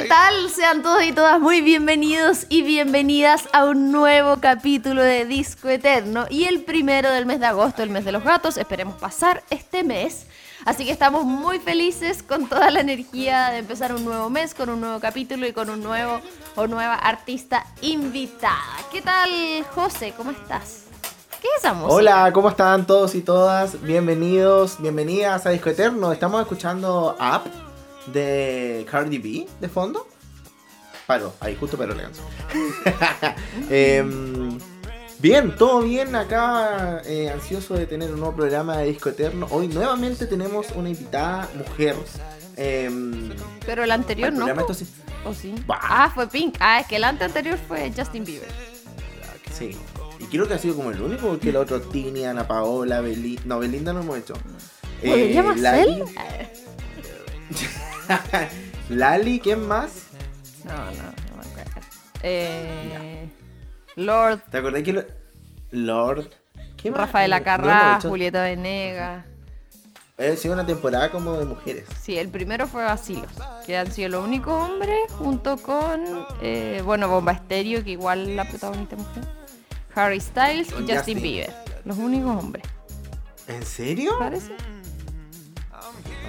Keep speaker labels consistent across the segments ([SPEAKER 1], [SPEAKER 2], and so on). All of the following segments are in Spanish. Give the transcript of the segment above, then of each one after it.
[SPEAKER 1] ¿qué tal? Sean todos y todas muy bienvenidos y bienvenidas a un nuevo capítulo de Disco Eterno y el primero del mes de agosto, el mes de los gatos. Esperemos pasar este mes. Así que estamos muy felices con toda la energía de empezar un nuevo mes, con un nuevo capítulo y con un nuevo o nueva artista invitada. ¿Qué tal, José? ¿Cómo estás? ¿Qué es?
[SPEAKER 2] Hola, ¿cómo están todos y todas? Bienvenidos, bienvenidas a Disco Eterno. Estamos escuchando Up de Cardi B de fondo. Paro, ahí justo pero la canción. Bien, todo bien acá, eh, ansioso de tener un nuevo programa de Disco Eterno. Hoy nuevamente tenemos una invitada mujer. Em,
[SPEAKER 1] Pero el anterior no.
[SPEAKER 2] programa,
[SPEAKER 1] ¿O sí?
[SPEAKER 2] Bah.
[SPEAKER 1] Ah, fue Pink. Ah, es que el ante anterior fue Justin Bieber.
[SPEAKER 2] Sí. Y creo que ha sido como el único, porque el otro, Tini, Ana Paola, Belinda. No, Belinda no hemos hecho. Eh,
[SPEAKER 1] ¿Podríamos
[SPEAKER 2] Lali-
[SPEAKER 1] hacer?
[SPEAKER 2] Lali, ¿quién más?
[SPEAKER 1] No, no, no me acuerdo. Eh, Lord,
[SPEAKER 2] ¿Te acordás que lo... Lord? ¿Qué más?
[SPEAKER 1] Rafaela Carrá,
[SPEAKER 2] no,
[SPEAKER 1] Julieta Venegas.
[SPEAKER 2] Ha sido una temporada como de mujeres.
[SPEAKER 1] Sí, el primero fue Basilos, que han sido los únicos hombres, junto con, eh, bueno, Bomba Estéreo, que igual la protagonista es mujer, Harry Styles y Justin,
[SPEAKER 2] Justin.
[SPEAKER 1] Bieber. Los únicos hombres,
[SPEAKER 2] ¿En serio?
[SPEAKER 1] ¿parece?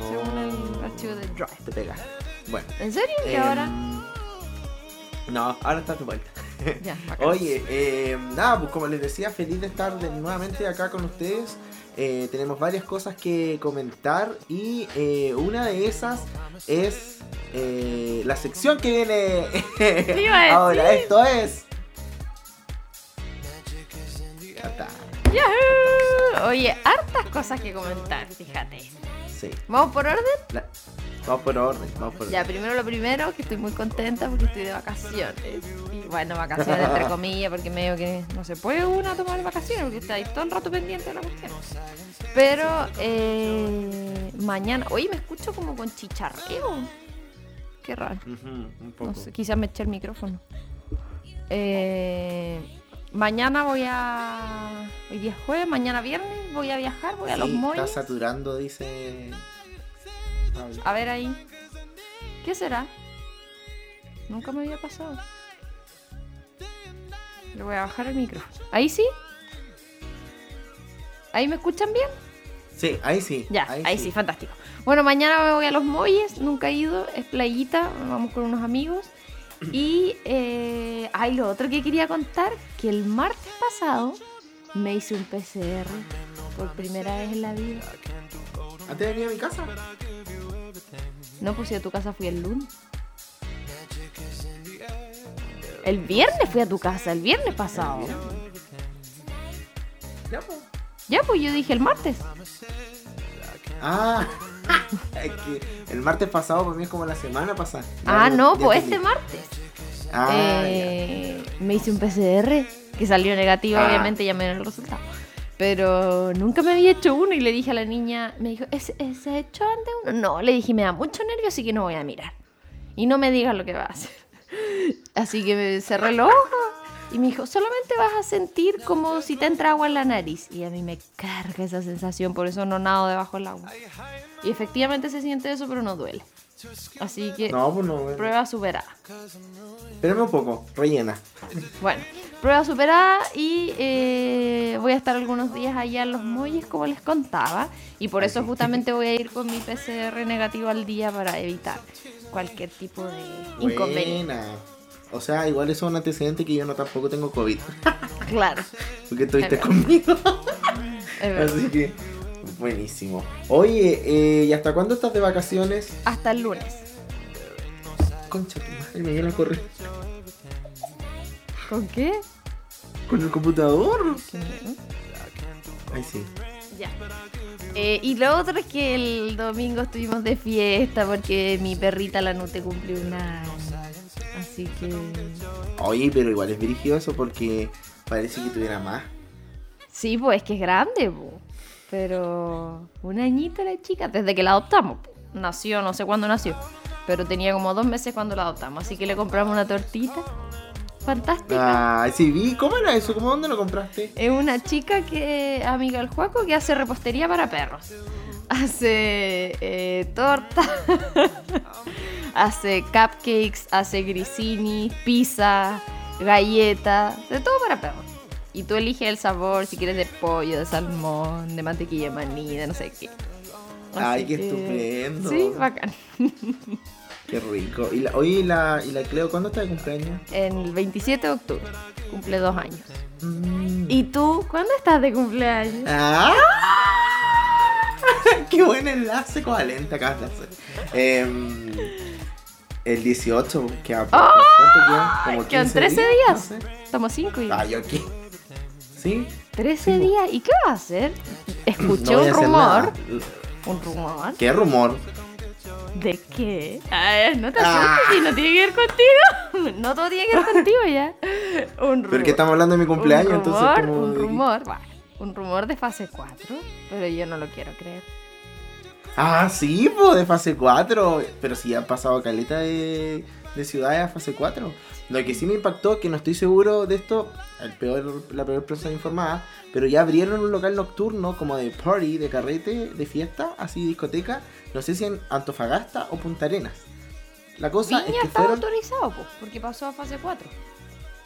[SPEAKER 1] Según el archivo de Drive.
[SPEAKER 2] te pega. Bueno.
[SPEAKER 1] ¿En serio? ¿Y
[SPEAKER 2] em,
[SPEAKER 1] ahora?
[SPEAKER 2] No, ahora está de vuelta.
[SPEAKER 1] Ya.
[SPEAKER 2] Oye, eh, nada, pues como les decía, feliz de estar de- nuevamente acá con ustedes. Eh, tenemos varias cosas que comentar y eh, una de esas es eh, la sección que viene ahora. Esto es...
[SPEAKER 1] ¡Yahoo! Oye, hartas cosas que comentar, fíjate.
[SPEAKER 2] Sí.
[SPEAKER 1] ¿Vamos por orden?
[SPEAKER 2] La- Vamos por orden, vamos por
[SPEAKER 1] Ya,
[SPEAKER 2] orden.
[SPEAKER 1] primero lo primero, que estoy muy contenta porque estoy de vacaciones. Y bueno, vacaciones entre comillas, porque medio que no se puede una tomar vacaciones, porque está ahí todo el rato pendiente de la cuestión. Pero eh, mañana, oye, me escucho como con chicharreo. Qué raro.
[SPEAKER 2] Un poco.
[SPEAKER 1] No sé, quizás me eché el micrófono. Eh, mañana voy a. Hoy día es jueves, mañana viernes voy a viajar, voy a los
[SPEAKER 2] Sí, está saturando, dice... Pablo.
[SPEAKER 1] A ver ahí. ¿Qué será? Nunca me había pasado. Le voy a bajar el micrófono. ¿Ahí sí? ¿Ahí me escuchan bien?
[SPEAKER 2] Sí, ahí sí.
[SPEAKER 1] Ya, ahí, sí. fantástico. Bueno, mañana me voy a los Molles, nunca he ido, es playita, vamos con unos amigos. Y, eh, ay, lo otro que quería contar, que el martes pasado me hice un PCR por primera vez en la vida.
[SPEAKER 2] ¿Antes de venir a mi casa?
[SPEAKER 1] No, pues a tu casa fui el lunes. El viernes fui a tu casa, el viernes pasado.
[SPEAKER 2] Ya, pues.
[SPEAKER 1] Ya, pues yo dije el martes.
[SPEAKER 2] Ah, es que el martes pasado para mí es como la semana pasada.
[SPEAKER 1] Ah, no, pues este martes.
[SPEAKER 2] Ah,
[SPEAKER 1] Eh, me hice un PCR que salió negativo,
[SPEAKER 2] Ah.
[SPEAKER 1] obviamente ya me dieron el resultado. Pero nunca me había hecho uno y le dije a la niña, me dijo, ¿Es, es- ¿se ha hecho antes uno? No, le dije, me da mucho nervio, así que no voy a mirar. Y no me digas lo que va a hacer. Así que me cerré los ojos y me dijo, solamente vas a sentir como si te entra agua en la nariz. Y a mí me carga esa sensación, por eso no nado debajo del agua. Y efectivamente se siente eso, pero no duele. Así que
[SPEAKER 2] No, pues no. bueno.
[SPEAKER 1] prueba superada.
[SPEAKER 2] Espérame un poco, rellena.
[SPEAKER 1] Bueno, prueba superada y eh, voy a estar algunos días allá en los muelles, como les contaba. Y por eso justamente voy a ir con mi PCR negativo al día para evitar cualquier tipo de inconveniente.
[SPEAKER 2] Buena. O sea, igual eso es un antecedente que yo no tampoco tengo COVID.
[SPEAKER 1] Claro,
[SPEAKER 2] Porque estuviste
[SPEAKER 1] Es
[SPEAKER 2] conmigo.
[SPEAKER 1] es.
[SPEAKER 2] Así que, buenísimo. Oye, eh, ¿y hasta cuándo estás de vacaciones?
[SPEAKER 1] Hasta el lunes.
[SPEAKER 2] Concha, tu madre, me viene a correr.
[SPEAKER 1] ¿Con qué?
[SPEAKER 2] ¿Con el computador? Ay, sí.
[SPEAKER 1] Ya. Eh, y lo otro es que el domingo estuvimos de fiesta porque mi perrita la Nute cumplió un año. Así que.
[SPEAKER 2] Oye, pero igual es dirigido eso porque parece que tuviera más.
[SPEAKER 1] Sí, pues es que es grande, po. pero un añito la chica, desde que la adoptamos. Nació, no sé cuándo nació, pero tenía como dos meses cuando la adoptamos, así que le compramos una tortita. Fantástica.
[SPEAKER 2] Ay, sí, vi. ¿Cómo era eso? ¿Cómo dónde lo compraste?
[SPEAKER 1] Es una chica que, amiga del Juaco, que hace repostería para perros. Hace eh, torta, hace cupcakes, hace grissini, pizza, galletas, de todo para perros. Y tú eliges el sabor, si quieres de pollo, de salmón, de mantequilla de maní, de no sé qué.
[SPEAKER 2] Ay,
[SPEAKER 1] Así
[SPEAKER 2] qué
[SPEAKER 1] que-
[SPEAKER 2] estupendo.
[SPEAKER 1] Sí, bacán.
[SPEAKER 2] Qué rico. ¿Y la, oye, ¿y la, ¿y la Cleo cuándo está de cumpleaños?
[SPEAKER 1] El 27 de octubre, cumple dos años.
[SPEAKER 2] Mm.
[SPEAKER 1] ¿Y tú, cuándo estás de cumpleaños?
[SPEAKER 2] ¡Ah! ¡Qué buen enlace covalente acabas de hacer! Em, el 18, queda poco.
[SPEAKER 1] ¡Ah!
[SPEAKER 2] ¿Cuánto queda? ¿Como
[SPEAKER 1] Quedan
[SPEAKER 2] 15
[SPEAKER 1] 13
[SPEAKER 2] días?
[SPEAKER 1] días.
[SPEAKER 2] No sé.
[SPEAKER 1] Estamos 5 y...
[SPEAKER 2] Ah, yo aquí. ¿Sí?
[SPEAKER 1] 13 días. ¿Y qué vas a hacer? Escuché
[SPEAKER 2] No a
[SPEAKER 1] un rumor. Un rumor.
[SPEAKER 2] ¿Qué rumor?
[SPEAKER 1] ¿De qué? A ver, no te
[SPEAKER 2] Ah.
[SPEAKER 1] asustes si no tiene que ver contigo. No todo tiene que ver contigo ya. Un rumor.
[SPEAKER 2] ¿Pero qué estamos hablando de mi cumpleaños?
[SPEAKER 1] Un
[SPEAKER 2] entonces,
[SPEAKER 1] rumor,
[SPEAKER 2] como
[SPEAKER 1] un rumor. va, Un rumor de fase 4. Pero yo no lo quiero creer.
[SPEAKER 2] Ah, sí, pues de fase 4. Pero sí han pasado caleta de, de ciudades a fase 4. Lo que sí me impactó, que no estoy seguro de esto, el peor, la peor persona informada, pero ya abrieron un local nocturno como de party, de carrete, de fiesta, así discoteca, no sé si en Antofagasta o Punta Arenas. La cosa
[SPEAKER 1] Viña
[SPEAKER 2] es que
[SPEAKER 1] estaba
[SPEAKER 2] fueron...
[SPEAKER 1] autorizado, po, porque pasó a fase 4.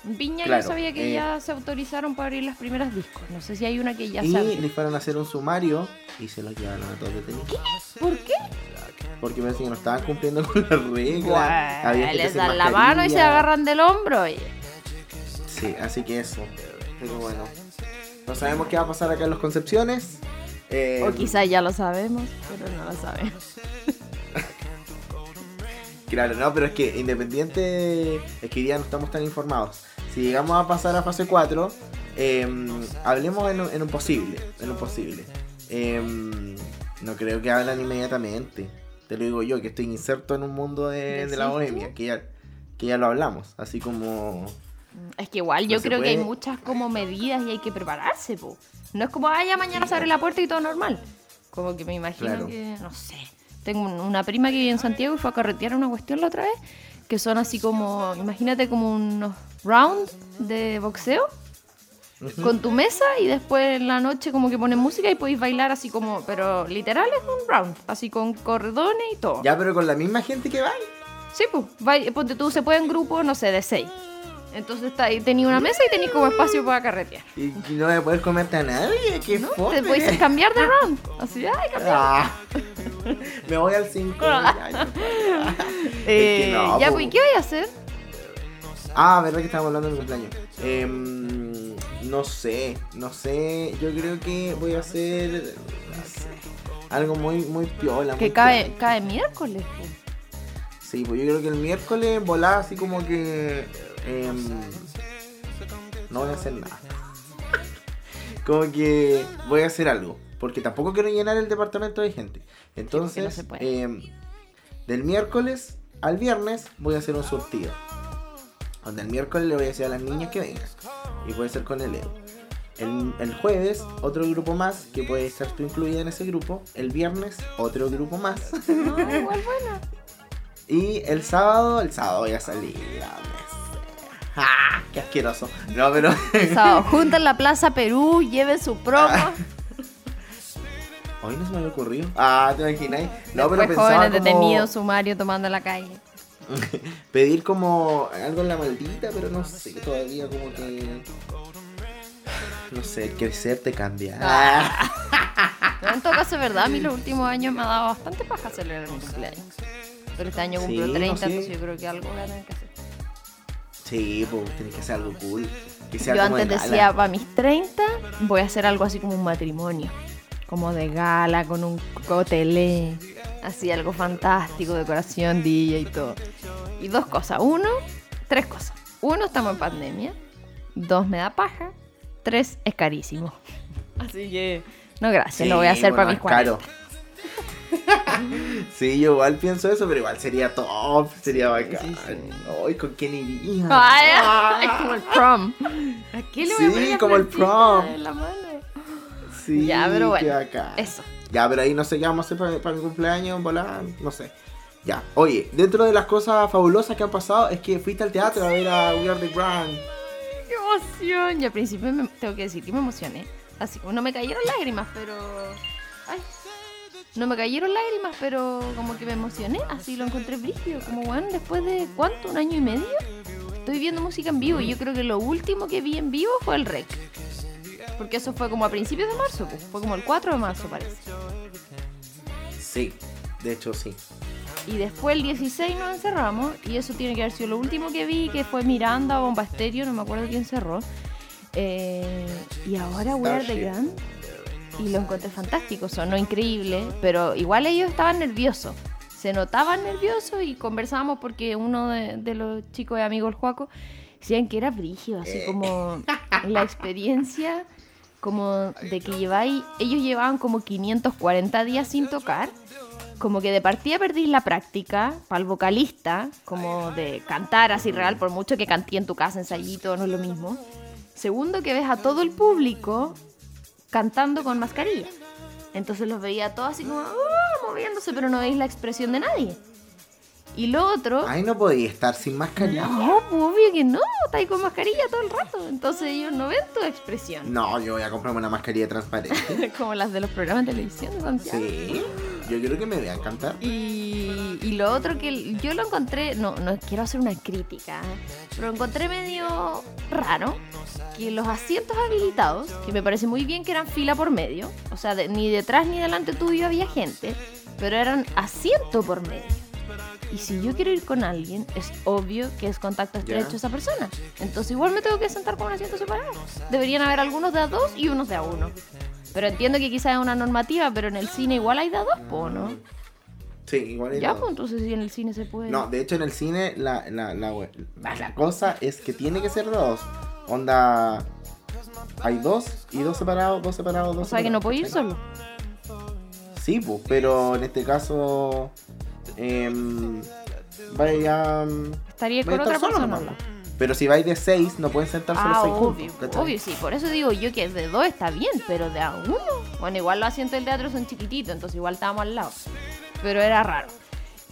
[SPEAKER 1] Viña
[SPEAKER 2] Claro,
[SPEAKER 1] yo sabía que
[SPEAKER 2] eh,
[SPEAKER 1] ya se autorizaron para abrir las primeras discos. No sé si hay una que ya
[SPEAKER 2] Y
[SPEAKER 1] se abrió.
[SPEAKER 2] le fueron a hacer un sumario y se los llevaron a todos detenidos.
[SPEAKER 1] ¿Por qué?
[SPEAKER 2] Porque parece que no estaban cumpliendo con las reglas. había
[SPEAKER 1] les dan la mano y se agarran del hombro. oye.
[SPEAKER 2] Sí, así que eso. Pero bueno. No sabemos qué va a pasar acá en los Concepciones. Eh,
[SPEAKER 1] O quizás ya lo sabemos, pero no lo sabemos.
[SPEAKER 2] Claro, no, pero es que independiente. Es que día no estamos tan informados. Si llegamos a pasar a fase 4, eh, hablemos en un, en un posible. En un posible. Eh, no creo que hablan inmediatamente. Te lo digo yo, que estoy inserto en un mundo de,
[SPEAKER 1] ¿Decís
[SPEAKER 2] de la bohemia, que ya, que ya lo hablamos. Así como.
[SPEAKER 1] Es que igual yo
[SPEAKER 2] No se
[SPEAKER 1] creo que hay
[SPEAKER 2] puede.
[SPEAKER 1] muchas como medidas y hay que prepararse, po. No es como, ah, ya mañana se abre la puerta y todo normal. Como que me imagino
[SPEAKER 2] Claro.
[SPEAKER 1] que, no sé. Tengo un- una prima que vive en Santiago y fue a carretear una cuestión la otra vez, que son así como, imagínate como unos rounds de boxeo con tu mesa y después en la noche como que ponen música y podéis bailar así como, pero literal es un round, así con cordones y todo.
[SPEAKER 2] Ya, pero con la misma gente que va.
[SPEAKER 1] Sí, pues, ponte tú, se puede en grupo, no sé, de seis. Entonces tenía una mesa y tenía como espacio para carretear.
[SPEAKER 2] Y, no a poder comerte a nadie. Qué
[SPEAKER 1] ¿no? Te puedes cambiar de round. Así, ay, cambiar.
[SPEAKER 2] Ah. Me voy al 5.
[SPEAKER 1] Eh,
[SPEAKER 2] no,
[SPEAKER 1] ya, pues, ¿y qué voy a hacer?
[SPEAKER 2] Ah, verdad que estábamos hablando de mi cumpleaños. Em, no sé, no sé. Yo creo que voy a hacer. Algo muy, muy piola.
[SPEAKER 1] Que
[SPEAKER 2] muy
[SPEAKER 1] cae,
[SPEAKER 2] piola.
[SPEAKER 1] cae miércoles. pues.
[SPEAKER 2] Sí, pues yo creo que el miércoles volá así como que. em, no voy a hacer nada. como que voy a hacer algo. Porque tampoco quiero llenar el departamento de gente. Entonces,
[SPEAKER 1] no puede.
[SPEAKER 2] em, del miércoles al viernes voy a hacer un surtido. Donde el miércoles le voy a decir a las niñas que vengan. Y puede ser con el Edu. El, el jueves, otro grupo más, que puede estar tú incluida en ese grupo. El viernes, otro grupo más.
[SPEAKER 1] No, igual bueno.
[SPEAKER 2] Y el sábado, el sábado voy a salir. ¡Ah! ¡Qué asqueroso! No, pero.
[SPEAKER 1] O sea, junta en la Plaza Perú, lleven su promo.
[SPEAKER 2] Hoy no se me había ocurrido. Ah, ¿te imagináis? No, pero
[SPEAKER 1] Después
[SPEAKER 2] pensaba
[SPEAKER 1] jóvenes
[SPEAKER 2] como
[SPEAKER 1] detenidos, sumario, tomando la calle.
[SPEAKER 2] pedir como algo en la maldita, pero no sé, todavía como que. No sé, el crecer te cambia.
[SPEAKER 1] Ah. No, en todo caso, es verdad, a mí los últimos años me ha dado bastante paja celebrar mi cumpleaños. Pero este año cumplo
[SPEAKER 2] Sí, no
[SPEAKER 1] 30,
[SPEAKER 2] sé.
[SPEAKER 1] entonces yo creo que algo voy a tener que hacer.
[SPEAKER 2] Sí, pues tienes que hacer algo cool. Que sea
[SPEAKER 1] Yo
[SPEAKER 2] como
[SPEAKER 1] antes decía, para mis 30 voy a hacer algo así como un matrimonio. Como de gala, con un cotelé. Así algo fantástico, decoración, DJ y todo. Y dos cosas. Uno, tres cosas. Uno, estamos en pandemia. Dos, me da paja. Tres, es carísimo. Así que, no gracias, lo voy a
[SPEAKER 2] Sí,
[SPEAKER 1] hacer
[SPEAKER 2] bueno,
[SPEAKER 1] para mis
[SPEAKER 2] es
[SPEAKER 1] 40.
[SPEAKER 2] caro. sí, yo igual pienso eso, pero igual sería top, sería bacán.
[SPEAKER 1] Sí, sí.
[SPEAKER 2] Ay, ¿con quién iría?
[SPEAKER 1] Ay, es como el prom. ¿A qué le voy
[SPEAKER 2] Sí, como el prom.
[SPEAKER 1] la mano?
[SPEAKER 2] Sí,
[SPEAKER 1] Ya, pero bueno. Eso.
[SPEAKER 2] Ya, pero ahí no sé qué vamos a hacer para, para mi cumpleaños, volar, no sé. Ya, oye, dentro de las cosas fabulosas que han pasado es que fuiste al teatro a ver a We Are the Grand.
[SPEAKER 1] ¡Qué emoción! Y al principio me- tengo que decir que me emocioné. Así como no me cayeron lágrimas, pero. Ay. no me cayeron lágrimas, pero como que me emocioné, así lo encontré brígido, como bueno, después de cuánto, un año y medio, estoy viendo música en vivo y yo creo que lo último que vi en vivo fue el rec. Porque eso fue como a principios de marzo, pues, fue como el 4 de marzo parece.
[SPEAKER 2] Sí, de hecho sí.
[SPEAKER 1] Y después el 16 nos encerramos y eso tiene que haber sido lo último que vi, que fue Miranda Bomba Estéreo, no me acuerdo quién cerró. Eh, y ahora We Are The. Grand y lo encontré fantástico, sonó increíble, pero igual ellos estaban nerviosos. Se notaban nerviosos y conversábamos porque uno de, de los chicos de amigos, el Juaco, decían que era brígido, así como la experiencia como de que lleváis, ellos llevaban como 540 días sin tocar, como que de partida perdís la práctica para el vocalista, como de cantar así real, por mucho que canté en tu casa, ensayito, no es lo mismo. Segundo, que ves a todo el público cantando con mascarilla. Entonces los veía todos así como "Ah", moviéndose, pero no veis la expresión de nadie. Y lo otro,
[SPEAKER 2] Ay, no podía estar sin mascarilla.
[SPEAKER 1] no, pues obvio que no, está ahí con mascarilla todo el rato. Entonces ellos no ven tu expresión.
[SPEAKER 2] No, yo voy a comprarme una mascarilla transparente.
[SPEAKER 1] como las de los programas de televisión de Santiago.
[SPEAKER 2] Sí, yo quiero que me vean cantar.
[SPEAKER 1] Y, y lo otro que yo lo encontré, no, no quiero hacer una crítica, pero lo encontré medio raro, que los asientos habilitados, que me parece muy bien que eran fila por medio, o sea, de- ni detrás ni delante tuyo había gente, pero eran asiento por medio. Y si yo quiero ir con alguien, es obvio que es contacto estrecho
[SPEAKER 2] Ya.
[SPEAKER 1] esa persona. Entonces igual me tengo que sentar con un asiento separado. Deberían haber algunos de a dos y unos de a uno. Pero entiendo que quizás es una normativa, pero en el cine igual hay de a dos, po, ¿no?
[SPEAKER 2] Sí, igual hay
[SPEAKER 1] Ya, pues entonces si en el cine se puede.
[SPEAKER 2] No, de hecho en el cine la, la, la, la- cosa es que tiene que ser dos. Onda. Hay dos y dos separados, dos separados, dos
[SPEAKER 1] o sea que no
[SPEAKER 2] separados,
[SPEAKER 1] puedo ir solo.
[SPEAKER 2] Sí, pues, pero en este caso. Em, vaya.
[SPEAKER 1] Estaría
[SPEAKER 2] vaya
[SPEAKER 1] con
[SPEAKER 2] a estar
[SPEAKER 1] otra
[SPEAKER 2] solo
[SPEAKER 1] persona.
[SPEAKER 2] nomás. Pero si vais de seis, no pueden sentarse los
[SPEAKER 1] Ah,
[SPEAKER 2] seis
[SPEAKER 1] obvio,
[SPEAKER 2] juntos.
[SPEAKER 1] obvio, sí. Por eso digo yo que de dos está bien, pero de a uno. Bueno, igual los asientos del teatro son chiquititos, entonces igual estábamos al lado. Pero era raro.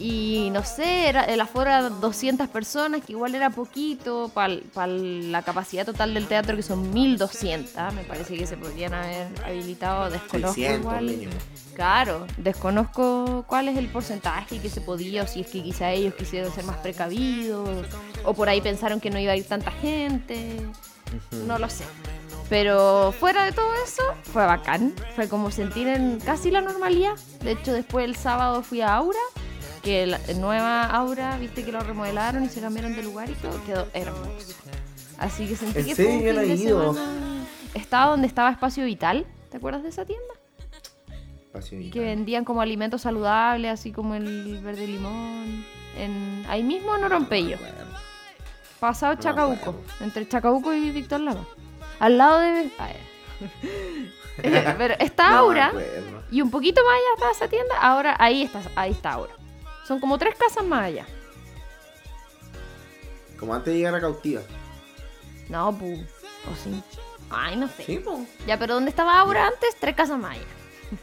[SPEAKER 1] Y no sé, era, el aforo era 200 personas, que igual era poquito para la capacidad total del teatro, que son 1200. Me parece que se podrían haber habilitado. Desconozco
[SPEAKER 2] 600
[SPEAKER 1] igual.
[SPEAKER 2] mínimo.
[SPEAKER 1] Claro, desconozco cuál es el porcentaje que se podía, o si es que quizá ellos quisieron ser más precavidos, o por ahí pensaron que no iba a ir tanta gente, no lo sé. Pero fuera de todo eso, fue bacán, fue como sentir en casi la normalidad. De hecho, después el sábado fui a Aura, que la nueva Aura, viste que lo remodelaron y se cambiaron de lugar y todo, quedó hermoso. Así que sentí
[SPEAKER 2] ¿En
[SPEAKER 1] que fue un fin de
[SPEAKER 2] ido.
[SPEAKER 1] semana- Estaba donde estaba Espacio Vital, ¿te acuerdas de esa tienda?
[SPEAKER 2] Espacio vital.
[SPEAKER 1] que vendían como alimentos saludables, así como el verde limón. En, ahí mismo en
[SPEAKER 2] acuerdo.
[SPEAKER 1] pasado Chacabuco, entre Chacabuco y Víctor Lama. Al lado de. Eh, Pero está Aura y un poquito más allá está esa tienda. Ahora ahí está, ahí está Aura. Son como tres casas más allá.
[SPEAKER 2] Como antes de llegar a cautiva.
[SPEAKER 1] No, pu. O sí. Ay, no sé.
[SPEAKER 2] Sí.
[SPEAKER 1] Ya, pero ¿dónde estaba Aura antes? Tres casas más allá.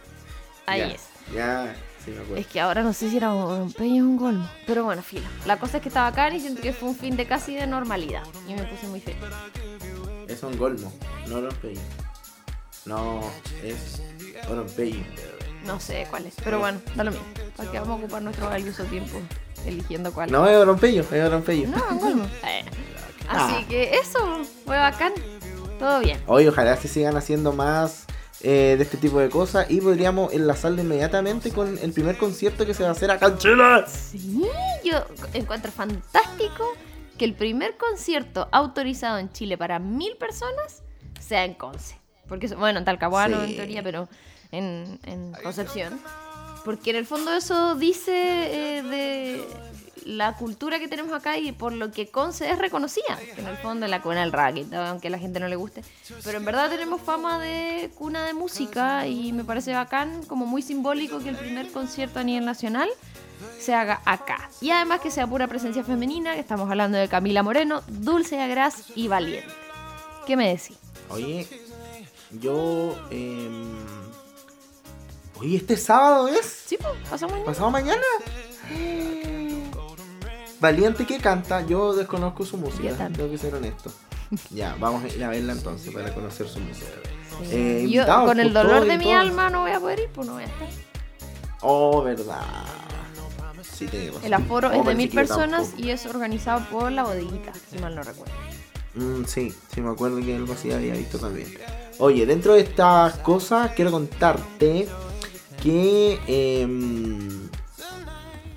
[SPEAKER 1] Ahí
[SPEAKER 2] Ya,
[SPEAKER 1] es.
[SPEAKER 2] Ya, sí me acuerdo.
[SPEAKER 1] Es que ahora no sé si era un peño o un golmo. Pero bueno, filo. La cosa es que estaba acá y siento que fue un fin de casi de normalidad. Y me puse muy feliz.
[SPEAKER 2] Es un golmo, no Orompeyo. No, es Orompeyo.
[SPEAKER 1] No sé cuál es. Pero bueno, da lo mismo. ¿Para qué vamos a ocupar nuestro valioso tiempo eligiendo cuál?
[SPEAKER 2] No, es Orompeyo, es Orompeyo.
[SPEAKER 1] No, golmo. Eh. Así
[SPEAKER 2] Ah.
[SPEAKER 1] que eso, fue bacán. Todo bien.
[SPEAKER 2] Hoy ojalá se sigan haciendo más eh, de este tipo de cosas y podríamos enlazarlo inmediatamente con el primer concierto que se va a hacer acá en Chile.
[SPEAKER 1] Sí, yo encuentro fantástico que el primer concierto autorizado en Chile para mil personas sea en Conce. Porque, bueno, en Talcahuano
[SPEAKER 2] Sí.
[SPEAKER 1] en teoría, pero en, en Concepción. Porque en el fondo eso dice eh, de la cultura que tenemos acá y por lo que Conce es reconocida. Que en el fondo es la cuna del racket, aunque a la gente no le guste. Pero en verdad tenemos fama de cuna de música y me parece bacán, como muy simbólico que el primer concierto a nivel nacional se haga acá. Y además que sea pura presencia femenina, que estamos hablando de Camila Moreno, Dulce Agras y Valiente. ¿Qué me decís?
[SPEAKER 2] Oye, yo. em, Oye, este sábado es.
[SPEAKER 1] Sí, pues, pasamos mañana.
[SPEAKER 2] ¿Pasado mañana? Valiente que canta, yo desconozco su música, tengo que ser honesto. Ya, vamos a ir a verla entonces para conocer su música.
[SPEAKER 1] Sí.
[SPEAKER 2] Eh,
[SPEAKER 1] Yo con el
[SPEAKER 2] pues,
[SPEAKER 1] dolor de mi
[SPEAKER 2] todo.
[SPEAKER 1] alma no voy a poder ir, pues no voy a estar.
[SPEAKER 2] Oh, verdad. Sí, razón.
[SPEAKER 1] El aforo
[SPEAKER 2] Oh,
[SPEAKER 1] es de
[SPEAKER 2] pensé
[SPEAKER 1] mil personas y es organizado por la bodeguita, si mal no recuerdo.
[SPEAKER 2] Mm, sí, sí me acuerdo que algo así había visto también. Oye, dentro de estas cosas quiero contarte que em,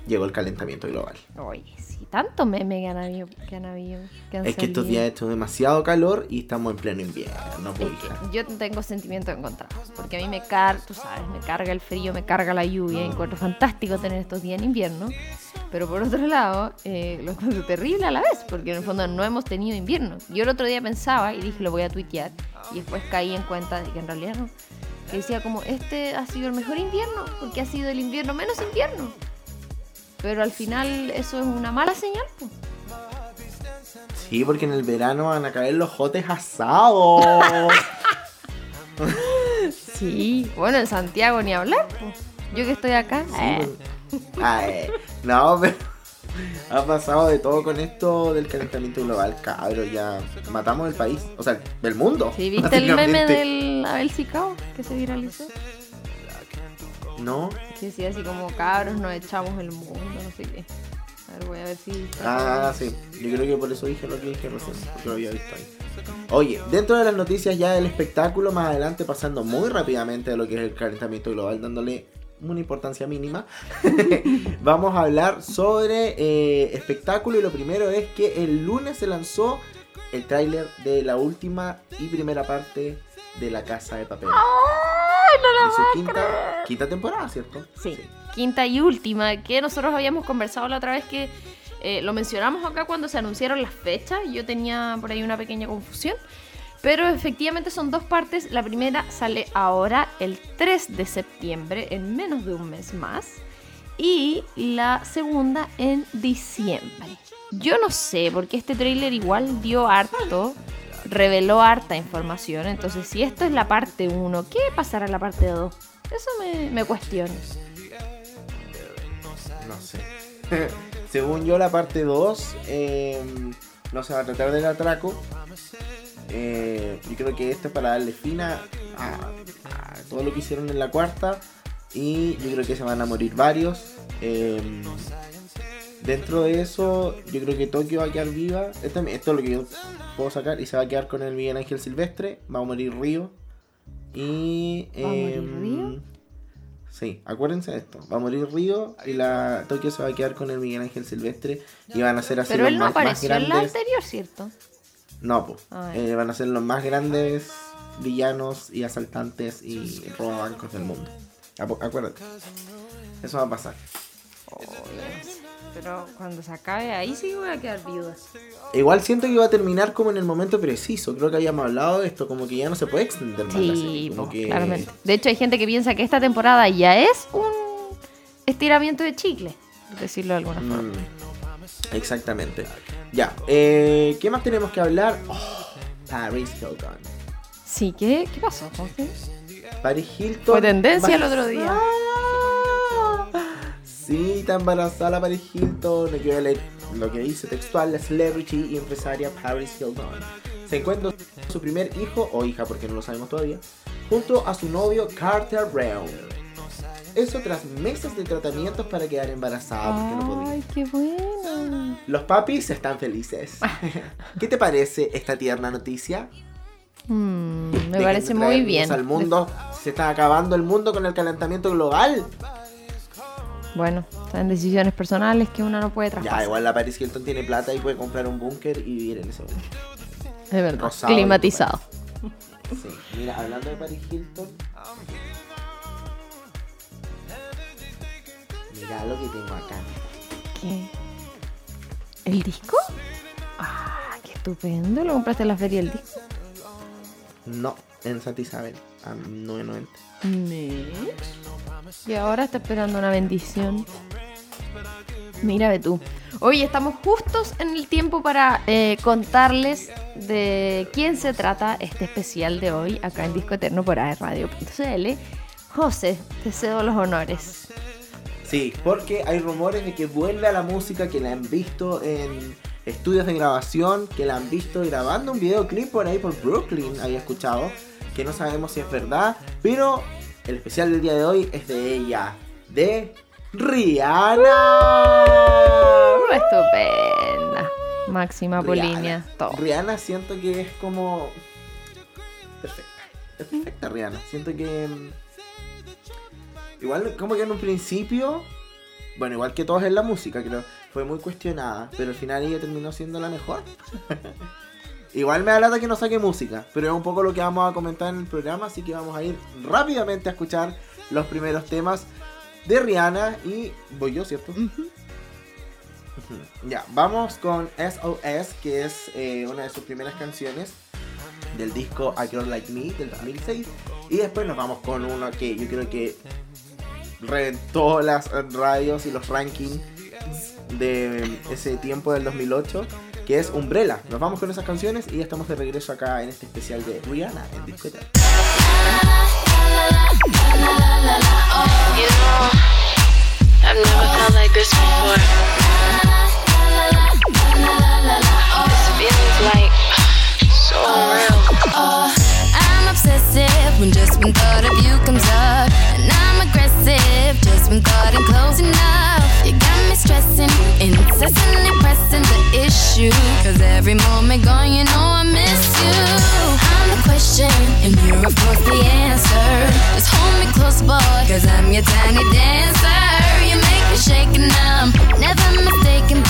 [SPEAKER 2] llegó el calentamiento global.
[SPEAKER 1] Oye, sí, tanto meme que han habido. Que han habido que han
[SPEAKER 2] Es que estos días ha hecho demasiado calor y estamos en pleno invierno,
[SPEAKER 1] yo tengo sentimientos encontrados, porque a mí me carga, tú sabes, me carga el frío, me carga la lluvia, encuentro fantástico tener estos días en invierno, pero por otro lado, eh, lo encuentro terrible a la vez, porque en el fondo no hemos tenido invierno. Yo el otro día pensaba y dije lo voy a tuitear, y después caí en cuenta de que en realidad no, que decía como, este ha sido el mejor invierno, porque ha sido el invierno menos invierno. Pero al final eso es una mala señal. po.
[SPEAKER 2] Sí, porque en el verano van a caer los jotes asados.
[SPEAKER 1] Sí, bueno, en Santiago ni hablar. po. Yo que estoy acá. eh,
[SPEAKER 2] Sí, pues. Ay, no, pero ha pasado de todo con esto del calentamiento global, cabrón. Ya matamos el país, o sea, del mundo.
[SPEAKER 1] ¿Sí viste el meme del Abel Sicao que se viralizó?
[SPEAKER 2] No,
[SPEAKER 1] Que decía así como cabros, nos echamos el mundo, no sé qué. A ver, voy a ver si.
[SPEAKER 2] ah, sí. Yo creo que por eso dije lo que dije recién, porque lo había visto ahí. Oye, dentro de las noticias ya del espectáculo, más adelante pasando muy rápidamente a lo que es el calentamiento global, dándole una importancia mínima, vamos a hablar sobre eh, espectáculo y lo primero es que el lunes se lanzó el tráiler de la última y primera parte de La Casa de Papel. de su quinta, quinta temporada, ¿cierto?
[SPEAKER 1] Sí. Quinta y última, que nosotros habíamos conversado la otra vez que eh, lo mencionamos acá cuando se anunciaron las fechas. Yo tenía por ahí una pequeña confusión. Pero efectivamente son dos partes. La primera sale ahora, el 3 de septiembre, en menos de un mes más. Y la segunda en diciembre. Yo no sé, porque este tráiler igual dio harto, reveló harta información. Entonces, si esto es la parte 1, ¿qué pasará en la parte 2? Eso me, me cuestiono.
[SPEAKER 2] No sé. Según yo, la parte 2 no se va a tratar del atraco. Eh, yo creo que esto es para darle fin a, todo lo que hicieron en la cuarta. Y yo creo que se van a morir varios. Eh, dentro de eso, yo creo que Tokio va a quedar viva. Esto, esto es lo que yo puedo sacar. Y se va a quedar con el Miguel Ángel Silvestre. Va a morir Río. Y.
[SPEAKER 1] ¿Va a morir
[SPEAKER 2] em,
[SPEAKER 1] Río?
[SPEAKER 2] Sí, acuérdense de esto. Va a morir Río y la Tokio se va a quedar con el Miguel Ángel Silvestre y van a ser así
[SPEAKER 1] Pero
[SPEAKER 2] los
[SPEAKER 1] él no
[SPEAKER 2] más, más
[SPEAKER 1] apareció en la anterior, ¿cierto?
[SPEAKER 2] No, pues. Eh, van a ser los más grandes villanos y asaltantes y robabancos del mundo. Acuérdate. Eso va a pasar.
[SPEAKER 1] Pero cuando se acabe ahí sí voy a quedar viuda.
[SPEAKER 2] Igual siento que va a terminar como en el momento preciso. Creo que habíamos hablado de esto, como que ya no se puede extender más la
[SPEAKER 1] Sí,
[SPEAKER 2] serie, como
[SPEAKER 1] po,
[SPEAKER 2] que-
[SPEAKER 1] claramente. De hecho, hay gente que piensa que esta temporada ya es un estiramiento de chicle, por decirlo de alguna forma.
[SPEAKER 2] Mm, exactamente. Ya, eh, ¿qué más tenemos que hablar? Oh, Paris Hilton.
[SPEAKER 1] Sí, ¿qué, qué pasó, Jorge?
[SPEAKER 2] Paris Hilton.
[SPEAKER 1] Fue tendencia el otro día.
[SPEAKER 2] Sí, está embarazada Paris Hilton. Aquí voy a leer lo que dice textual: la celebrity y empresaria Paris Hilton se encuentra con su primer hijo o hija, porque no lo sabemos todavía, junto a su novio Carter Brown. Eso tras meses de tratamientos para quedar embarazada, porque no podía.
[SPEAKER 1] Ay, qué bueno.
[SPEAKER 2] Los papis están felices. ¿Qué te parece esta tierna noticia?
[SPEAKER 1] Mm,
[SPEAKER 2] De
[SPEAKER 1] me parece muy bien.
[SPEAKER 2] Al mundo, se está acabando el mundo con el calentamiento global.
[SPEAKER 1] Bueno, son decisiones personales que uno no puede traspasar.
[SPEAKER 2] Ya, igual la Paris Hilton tiene plata y puede comprar un búnker y vivir en ese búnker.
[SPEAKER 1] De verdad.
[SPEAKER 2] Rosado
[SPEAKER 1] Climatizado.
[SPEAKER 2] Sí, mira, hablando de Paris Hilton. Lo que tengo acá.
[SPEAKER 1] ¿Qué? ¿El disco? Ah, qué estupendo. ¿Lo compraste en la feria del disco?
[SPEAKER 2] No, en Santa Isabel, a 9.90.
[SPEAKER 1] Y ahora está esperando una bendición. Mira, ve tú. Hoy estamos justos en el tiempo para eh, contarles de quién se trata este especial de hoy acá en Disco Eterno por Radio.cl. José, te cedo los honores.
[SPEAKER 2] Sí, porque hay rumores de que vuelve a la música, que la han visto en estudios de grabación, que la han visto grabando un videoclip por ahí por Brooklyn, había escuchado, que no sabemos si es verdad, pero el especial del día de hoy es de ella, de Rihanna.
[SPEAKER 1] Uh, estupenda. Máxima Polinia.
[SPEAKER 2] Rihanna siento que es como perfecta. Es perfecta Rihanna. Siento que mm, Igual, como que en un principio, bueno, igual que todos en la música, creo, fue muy cuestionada, pero al final ella terminó siendo la mejor. igual me agrada que no saque música, pero es un poco lo que vamos a comentar en el programa, así que vamos a ir rápidamente a escuchar los primeros temas de Rihanna y voy yo, ¿cierto? Ya, vamos con SOS, que es eh, una de sus primeras canciones del disco A Girl Like Me del 2006. Y después nos vamos con uno que yo creo que reventó las radios y los rankings de ese tiempo del 2008, que es Umbrella. Nos vamos con esas canciones y ya estamos de regreso acá en este especial de Rihanna en discoteca.
[SPEAKER 3] obsessive when just one thought of you comes up. And I'm aggressive just when thought I'm closing up. You got me stressing, incessantly pressing the issue. Cause every moment gone, you know I miss you. I'm the question, and you're of course the answer. Just hold me close, boy, cause I'm your tiny dancer. You make me shake, and I'm never mistaken.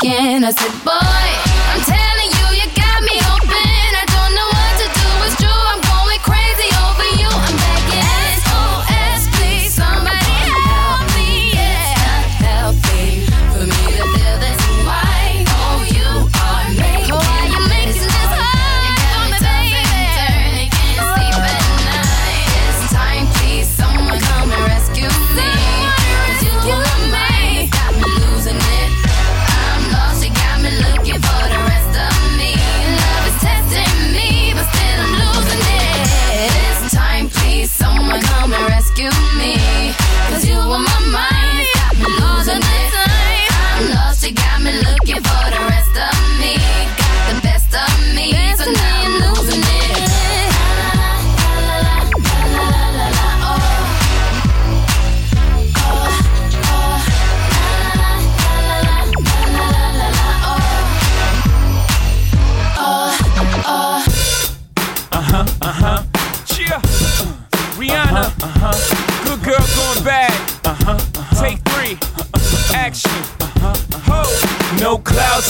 [SPEAKER 3] again. I said,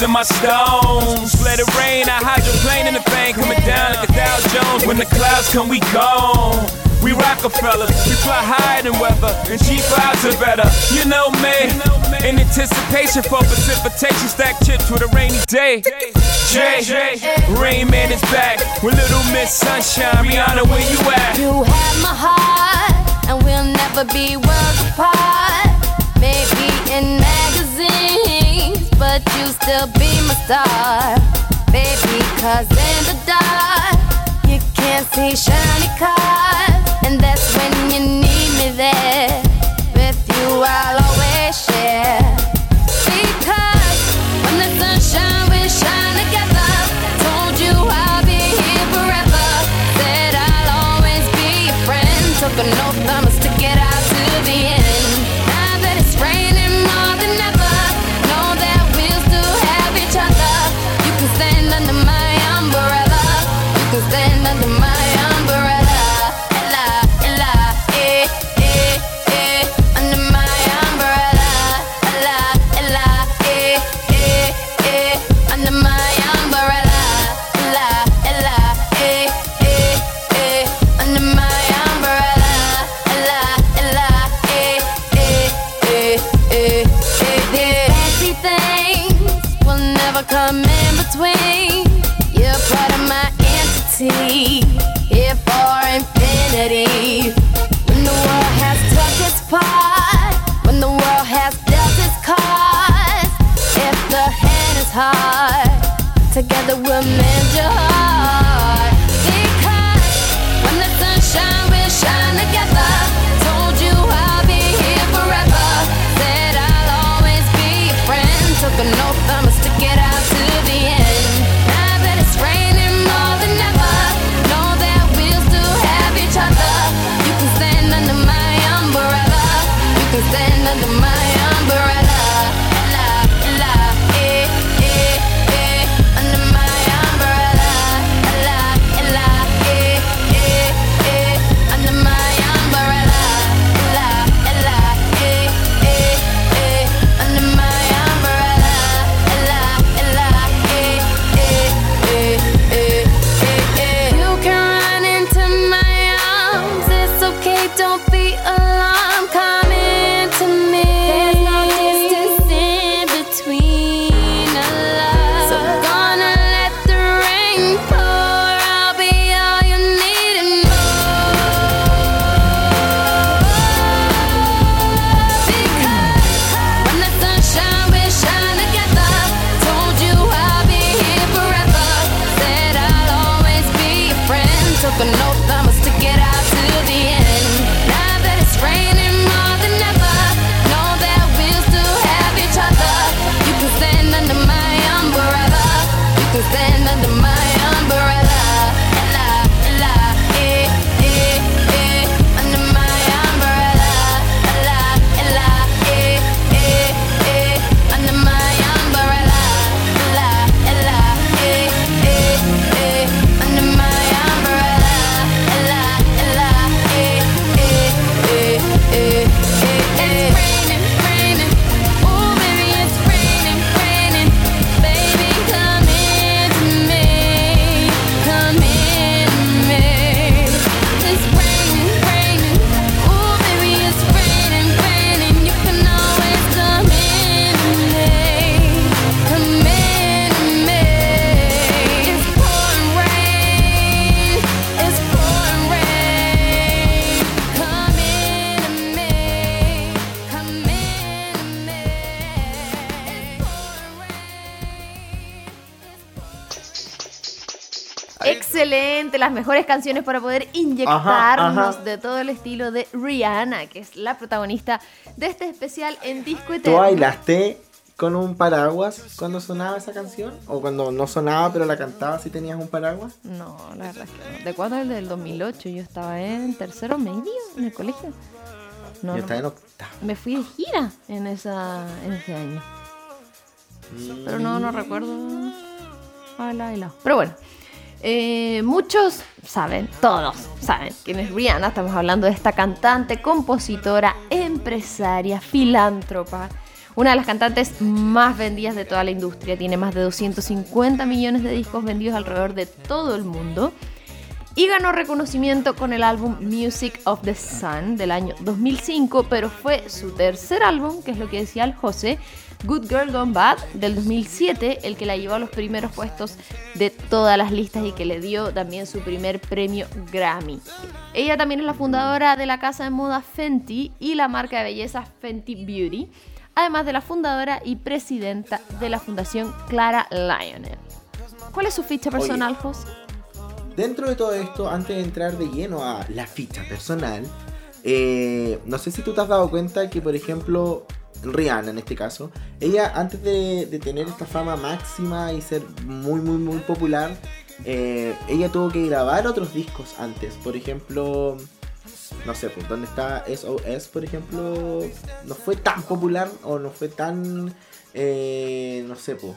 [SPEAKER 4] in my stones. Let it rain, I hydroplane in the bank, coming down like a Dow Jones. When the clouds come, we gone. We Rockefellers, we fly higher than weather, and cheap vibes are better. You know me, in anticipation for precipitation, stack chips with a rainy day. Jay, Rain Man is back with Little Miss Sunshine. Rihanna, where you at?
[SPEAKER 3] You have my heart, and we'll never be worlds apart. Maybe in magazines but you still be my star. Baby, cause in the dark, you can't see shiny cars. And that's when you need me there. With you, I'll always share. my umbrella.
[SPEAKER 1] excelente, las mejores canciones para poder inyectarnos de todo el estilo de Rihanna, que es la protagonista de este especial en disco eterno.
[SPEAKER 2] ¿Tú bailaste con un paraguas cuando sonaba esa canción? ¿O cuando no sonaba pero la cantaba si tenías un paraguas?
[SPEAKER 1] No, la verdad es que no. ¿De cuándo? Del 2008. Yo estaba en tercero medio en el colegio.
[SPEAKER 2] Yo estaba en octavo.
[SPEAKER 1] Me fui de gira en, esa, en ese año. Pero no, no mm. recuerdo haberla bailado. Pero bueno. Eh, muchos saben, todos saben quién es Rihanna. Estamos hablando de esta cantante, compositora, empresaria, filántropa. Una de las cantantes más vendidas de toda la industria. Tiene más de 250 millones de discos vendidos alrededor de todo el mundo. Y ganó reconocimiento con el álbum Music of the Sun del año 2005, pero fue su tercer álbum, que es lo que decía el José, Good Girl Gone Bad del 2007, el que la llevó a los primeros puestos de todas las listas y que le dio también su primer premio Grammy. Ella también es la fundadora de la casa de moda Fenty y la marca de belleza Fenty Beauty, además de la fundadora y presidenta de la fundación Clara Lionel. ¿Cuál es su ficha personal, José?
[SPEAKER 2] Dentro de todo esto, antes de entrar de lleno a la ficha personal, eh, no sé si tú te has dado cuenta que, por ejemplo, Rihanna en este caso, ella antes de, tener esta fama máxima y ser muy, muy, muy popular, eh, ella tuvo que grabar otros discos antes. Por ejemplo, no sé, pues, ¿dónde está SOS, por ejemplo? No fue tan popular o no fue tan, eh, no sé, pues,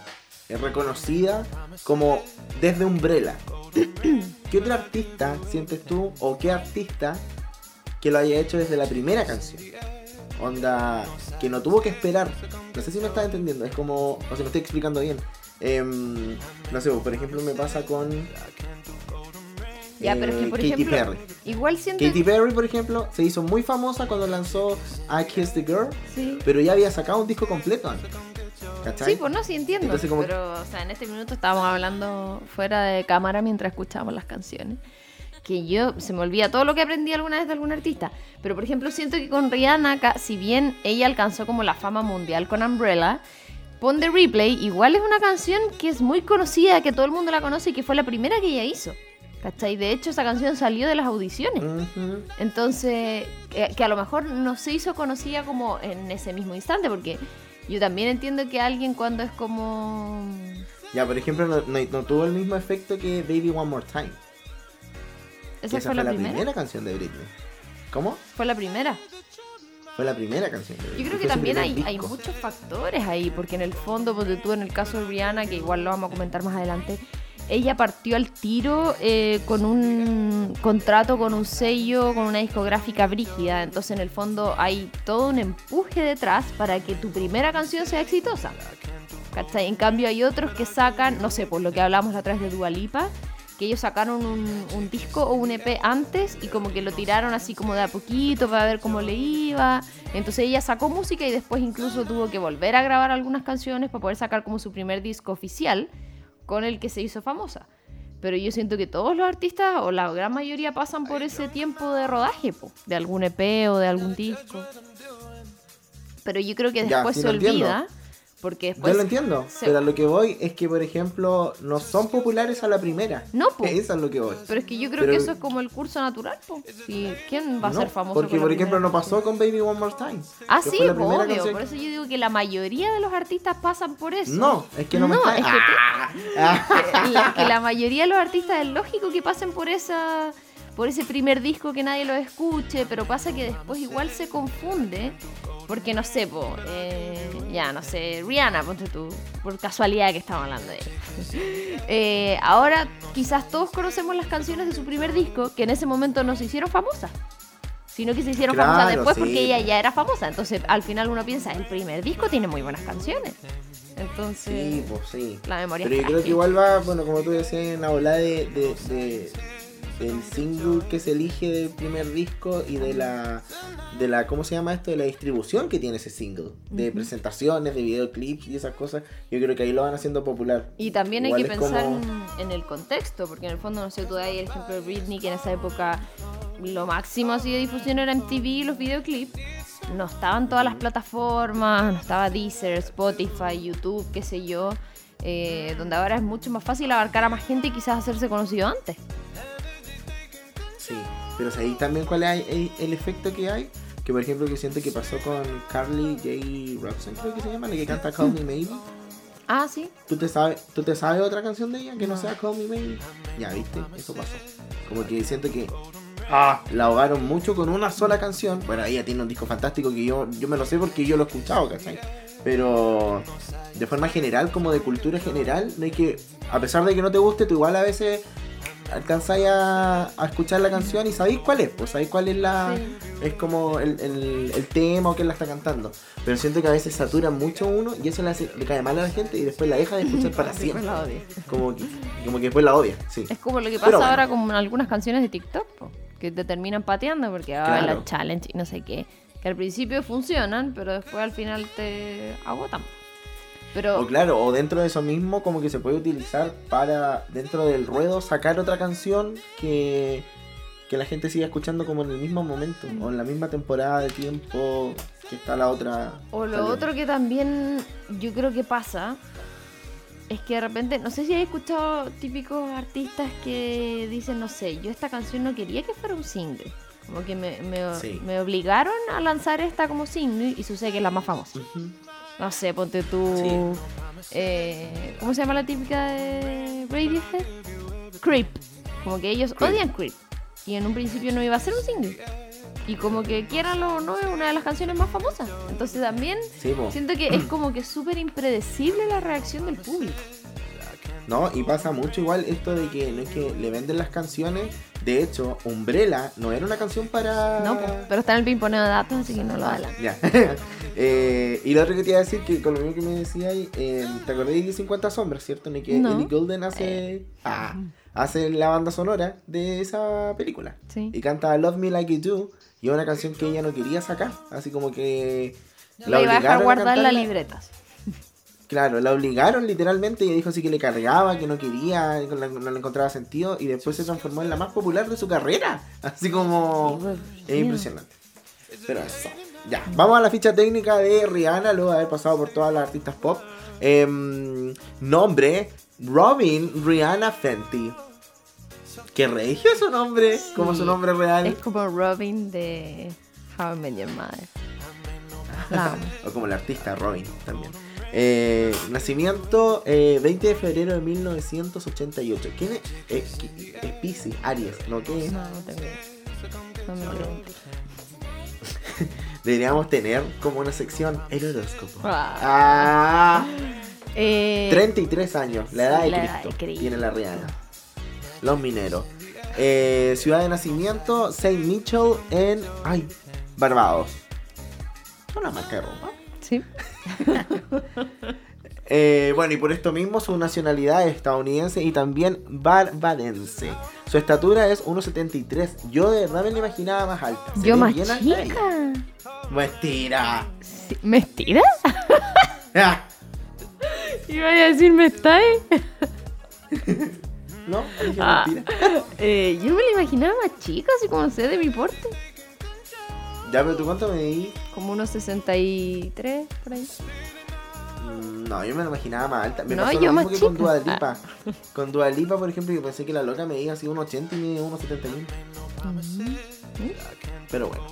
[SPEAKER 2] eh, reconocida como desde Umbrella. ¿Qué otro artista sientes tú o qué artista que lo haya hecho desde la primera canción? Onda, que no tuvo que esperar. No sé si me estás entendiendo, es como, o si me estoy explicando bien. Em, no sé, por ejemplo, me pasa con
[SPEAKER 1] Ya, pero es que
[SPEAKER 2] eh,
[SPEAKER 1] por
[SPEAKER 2] Katy
[SPEAKER 1] ejemplo,
[SPEAKER 2] Perry.
[SPEAKER 1] igual siento
[SPEAKER 2] Katy Perry, por ejemplo, se hizo muy famosa cuando lanzó I Kiss the Girl,
[SPEAKER 1] Sí.
[SPEAKER 2] pero ya había sacado un disco completo antes. ¿Cachai?
[SPEAKER 1] Sí, pues no, sí entiendo.
[SPEAKER 2] Entonces, como-
[SPEAKER 1] Pero, o sea, en este minuto estábamos hablando fuera de cámara mientras escuchábamos las canciones. Que yo se me olvida todo lo que aprendí alguna vez de algún artista. Pero, por ejemplo, siento que con Rihanna, si bien ella alcanzó como la fama mundial con Umbrella, Pon the Replay igual es una canción que es muy conocida, que todo el mundo la conoce y que fue la primera que ella hizo. ¿Cachai? De hecho, esa canción salió de las audiciones. Entonces, que, que a lo mejor no se hizo conocida como en ese mismo instante, porque yo también entiendo que alguien cuando es como...
[SPEAKER 2] Ya, por ejemplo, no, no- no tuvo el mismo efecto que Baby One More Time. Que
[SPEAKER 1] ¿Esa fue la, primera?
[SPEAKER 2] canción de Britney. ¿Cómo?
[SPEAKER 1] Fue la primera.
[SPEAKER 2] Fue la primera canción de Britney.
[SPEAKER 1] Yo creo que también hay, hay muchos factores ahí, porque en el fondo, porque tú en el caso de Rihanna, que igual lo vamos a comentar más adelante, ella partió al tiro eh, con un contrato, con un sello, con una discográfica brígida. Entonces, en el fondo, hay todo un empuje detrás para que tu primera canción sea exitosa. ¿Cachai? En cambio, hay otros que sacan, no sé, por lo que hablamos la vez de Dualipa, que ellos sacaron un, un disco o un EP antes y como que lo tiraron así como de a poquito para ver cómo le iba. Entonces ella sacó música y después incluso tuvo que volver a grabar algunas canciones para poder sacar como su primer disco oficial con el que se hizo famosa. Pero yo siento que todos los artistas o la gran mayoría pasan por ese tiempo de rodaje, po, de algún EP o de algún disco. Pero yo creo que
[SPEAKER 2] Ya,
[SPEAKER 1] después
[SPEAKER 2] sí
[SPEAKER 1] se
[SPEAKER 2] lo entiendo.
[SPEAKER 1] Porque
[SPEAKER 2] Yo
[SPEAKER 1] después
[SPEAKER 2] lo entiendo,
[SPEAKER 1] se-
[SPEAKER 2] pero a lo que voy es que, por ejemplo, no son populares a la primera.
[SPEAKER 1] No, po.
[SPEAKER 2] Eso es lo que voy.
[SPEAKER 1] Pero es que yo creo
[SPEAKER 2] Pero-
[SPEAKER 1] que eso es como el curso natural, po. Sí, ¿Quién va a
[SPEAKER 2] No,
[SPEAKER 1] ser famoso?
[SPEAKER 2] Porque, por ejemplo, no pasó con Baby One More Time.
[SPEAKER 1] Ah, sí, obvio.
[SPEAKER 2] canción-
[SPEAKER 1] Por eso yo digo que la mayoría de los artistas pasan por eso.
[SPEAKER 2] No, es que no, me
[SPEAKER 1] No,
[SPEAKER 2] está...
[SPEAKER 1] es que te-
[SPEAKER 2] Ah,
[SPEAKER 1] la, que la mayoría de los artistas es lógico que pasen por esa por ese primer disco que nadie lo escuche, pero pasa que después igual se confunde. Porque no sé, po, eh, ya no sé, Rihanna, ponte tú, por casualidad que estamos hablando de ella. Eh, ahora quizás todos conocemos las canciones de su primer disco que en ese momento no se hicieron famosas, sino que se hicieron famosas después
[SPEAKER 2] sí.
[SPEAKER 1] porque ella ya era famosa. Entonces al final uno piensa, el primer disco tiene muy buenas canciones. Entonces,
[SPEAKER 2] Sí, pues sí.
[SPEAKER 1] la memoria
[SPEAKER 2] Pero yo creo que igual va, bueno, como tú decías, en la ola de, de, de- del single que se elige del primer disco y de la, de la, ¿cómo se llama esto? De la distribución que tiene ese single. De presentaciones, de videoclips y esas cosas. Yo creo que ahí lo van haciendo popular.
[SPEAKER 1] Y también
[SPEAKER 2] Igual
[SPEAKER 1] hay que pensar
[SPEAKER 2] como-
[SPEAKER 1] en, el contexto, porque en el fondo, no sé, tú das ahí el ejemplo de Britney, que en esa época lo máximo así de difusión era MTV, los videoclips. No estaban todas las plataformas, no estaba Deezer, Spotify, YouTube, qué sé yo, eh, donde ahora es mucho más fácil abarcar a más gente y quizás hacerse conocido antes.
[SPEAKER 2] Sí. Pero ahí también cuál es el, el efecto que hay. Que por ejemplo que siento que pasó con Carly J. Robson, creo que se llama, la que canta Call Me Maybe.
[SPEAKER 1] Ah, sí.
[SPEAKER 2] ¿Tú te, sabes, ¿Tú te sabes otra canción de ella que no, sea Call Me Maybe? Ya, ¿viste? Eso pasó. Como que siento que la ahogaron mucho con una sola canción. Bueno, ella tiene un disco fantástico que yo, yo me lo sé porque yo lo he escuchado, ¿cachai? Pero de forma general, como de cultura general, no hay que, a pesar de que no te guste, tú igual a veces alcanzáis a, a escuchar la canción y sabéis cuál es, pues sabéis cuál es la.
[SPEAKER 1] Sí.
[SPEAKER 2] Es como el, el, el tema o quién la está cantando. Pero siento que a veces satura mucho uno y eso le, hace- le cae mal a la gente y después la deja de escuchar para siempre.
[SPEAKER 1] la odio.
[SPEAKER 2] Como que, como que después la odia, sí.
[SPEAKER 1] Es como lo que
[SPEAKER 2] Pero
[SPEAKER 1] pasa
[SPEAKER 2] bueno.
[SPEAKER 1] ahora con algunas canciones de TikTok, po, que te terminan pateando porque ah,
[SPEAKER 2] Claro.
[SPEAKER 1] la challenge y no sé qué. Que al principio funcionan, pero después al final te agotan. Pero
[SPEAKER 2] O claro, o dentro de eso mismo como que se puede utilizar para dentro del ruedo sacar otra canción que, que la gente siga escuchando como en el mismo momento o en la misma temporada de tiempo que está la otra.
[SPEAKER 1] O lo
[SPEAKER 2] saliendo.
[SPEAKER 1] otro que también yo creo que pasa es que de repente, no sé si has escuchado típicos artistas que dicen, no sé, yo esta canción no quería que fuera un single. Como que me, me,
[SPEAKER 2] Sí.
[SPEAKER 1] me obligaron a lanzar esta como single y sucede que es la más famosa.
[SPEAKER 2] Ujú.
[SPEAKER 1] No sé, ponte tú. eh, ¿Cómo se llama la típica de Radiohead? Creep. Como que ellos
[SPEAKER 2] Creep.
[SPEAKER 1] odian Creep. Y en un principio no iba a ser un single. Y como que quieranlo o no, es una de las canciones más famosas. Entonces también
[SPEAKER 2] Sí,
[SPEAKER 1] siento que es como que súper impredecible la reacción del público.
[SPEAKER 2] No, y pasa mucho igual esto de que no es que le venden las canciones. De hecho, Umbrella no era una canción para.
[SPEAKER 1] No, pero está en el pimponeo de datos, así que no lo adelanto.
[SPEAKER 2] Ya. Eh, y lo otro que te iba a decir, que con lo mismo que me decía ahí, eh, ¿te acordás de 50 sombras, cierto? En el que
[SPEAKER 1] No.
[SPEAKER 2] Ellie Golden hace, ah, hace la banda sonora de esa película.
[SPEAKER 1] Sí.
[SPEAKER 2] Y canta Love Me Like You Do, y es una canción que ella no quería sacar, así como que...
[SPEAKER 1] La iba a dejar
[SPEAKER 2] obligaron a
[SPEAKER 1] guardar en la
[SPEAKER 2] cantarla.
[SPEAKER 1] libreta.
[SPEAKER 2] Claro, la obligaron literalmente y dijo así que le cargaba, que no quería, que no, le encontraba sentido y después se transformó en la más popular de su carrera. Así como... Es impresionante. Pero eso. Ya, vamos a la ficha técnica de Rihanna, luego de haber pasado por todas las artistas pop. Em, nombre, Robin Rihanna Fenty. Qué regio su nombre, como su nombre real.
[SPEAKER 1] Es como Robin de How I Met Your Mother.
[SPEAKER 2] O como la artista Robin también. Eh, nacimiento eh, 20 de febrero de 1988. ¿Quién es? Eh, es Pisces, Aries, ¿no? ¿Qué es?
[SPEAKER 1] No, no tengo. No me preguntes.
[SPEAKER 2] Deberíamos tener como una sección el horóscopo.
[SPEAKER 1] Ah.
[SPEAKER 2] Ah,
[SPEAKER 1] Eh,
[SPEAKER 2] 33 años, la edad de
[SPEAKER 1] la edad
[SPEAKER 2] Cristo.
[SPEAKER 1] de Cristo.
[SPEAKER 2] Tiene la Rihanna. Los mineros. Eh, ciudad de nacimiento, Saint Mitchell en. Ay, Barbados. Una marca de ropa.
[SPEAKER 1] Sí.
[SPEAKER 2] Eh, bueno, y por esto mismo su nacionalidad es estadounidense y también barbadense. Su estatura es 1,73. Yo de verdad me la imaginaba más alta. Se
[SPEAKER 1] Yo más
[SPEAKER 2] bien alta
[SPEAKER 1] chica.
[SPEAKER 2] Mentira.
[SPEAKER 1] Sí, ¿Me estiras?
[SPEAKER 2] Ah,
[SPEAKER 1] Iba a decir, ¿me?
[SPEAKER 2] ¿No? Dije
[SPEAKER 1] Ah.
[SPEAKER 2] mentira.
[SPEAKER 1] Eh, yo me la imaginaba más chica, así como sé de mi porte.
[SPEAKER 2] Ya, pero tú cuánto me di.
[SPEAKER 1] Como unos 63, por ahí.
[SPEAKER 2] Mm, No, yo me la imaginaba más alta. Me
[SPEAKER 1] No,
[SPEAKER 2] pasó
[SPEAKER 1] yo
[SPEAKER 2] lo mismo que con
[SPEAKER 1] chica.
[SPEAKER 2] Dua Lipa. Con Dua Lipa, por ejemplo, yo pensé que la loca me iba así 1,80 y mide 1,71. Pero bueno.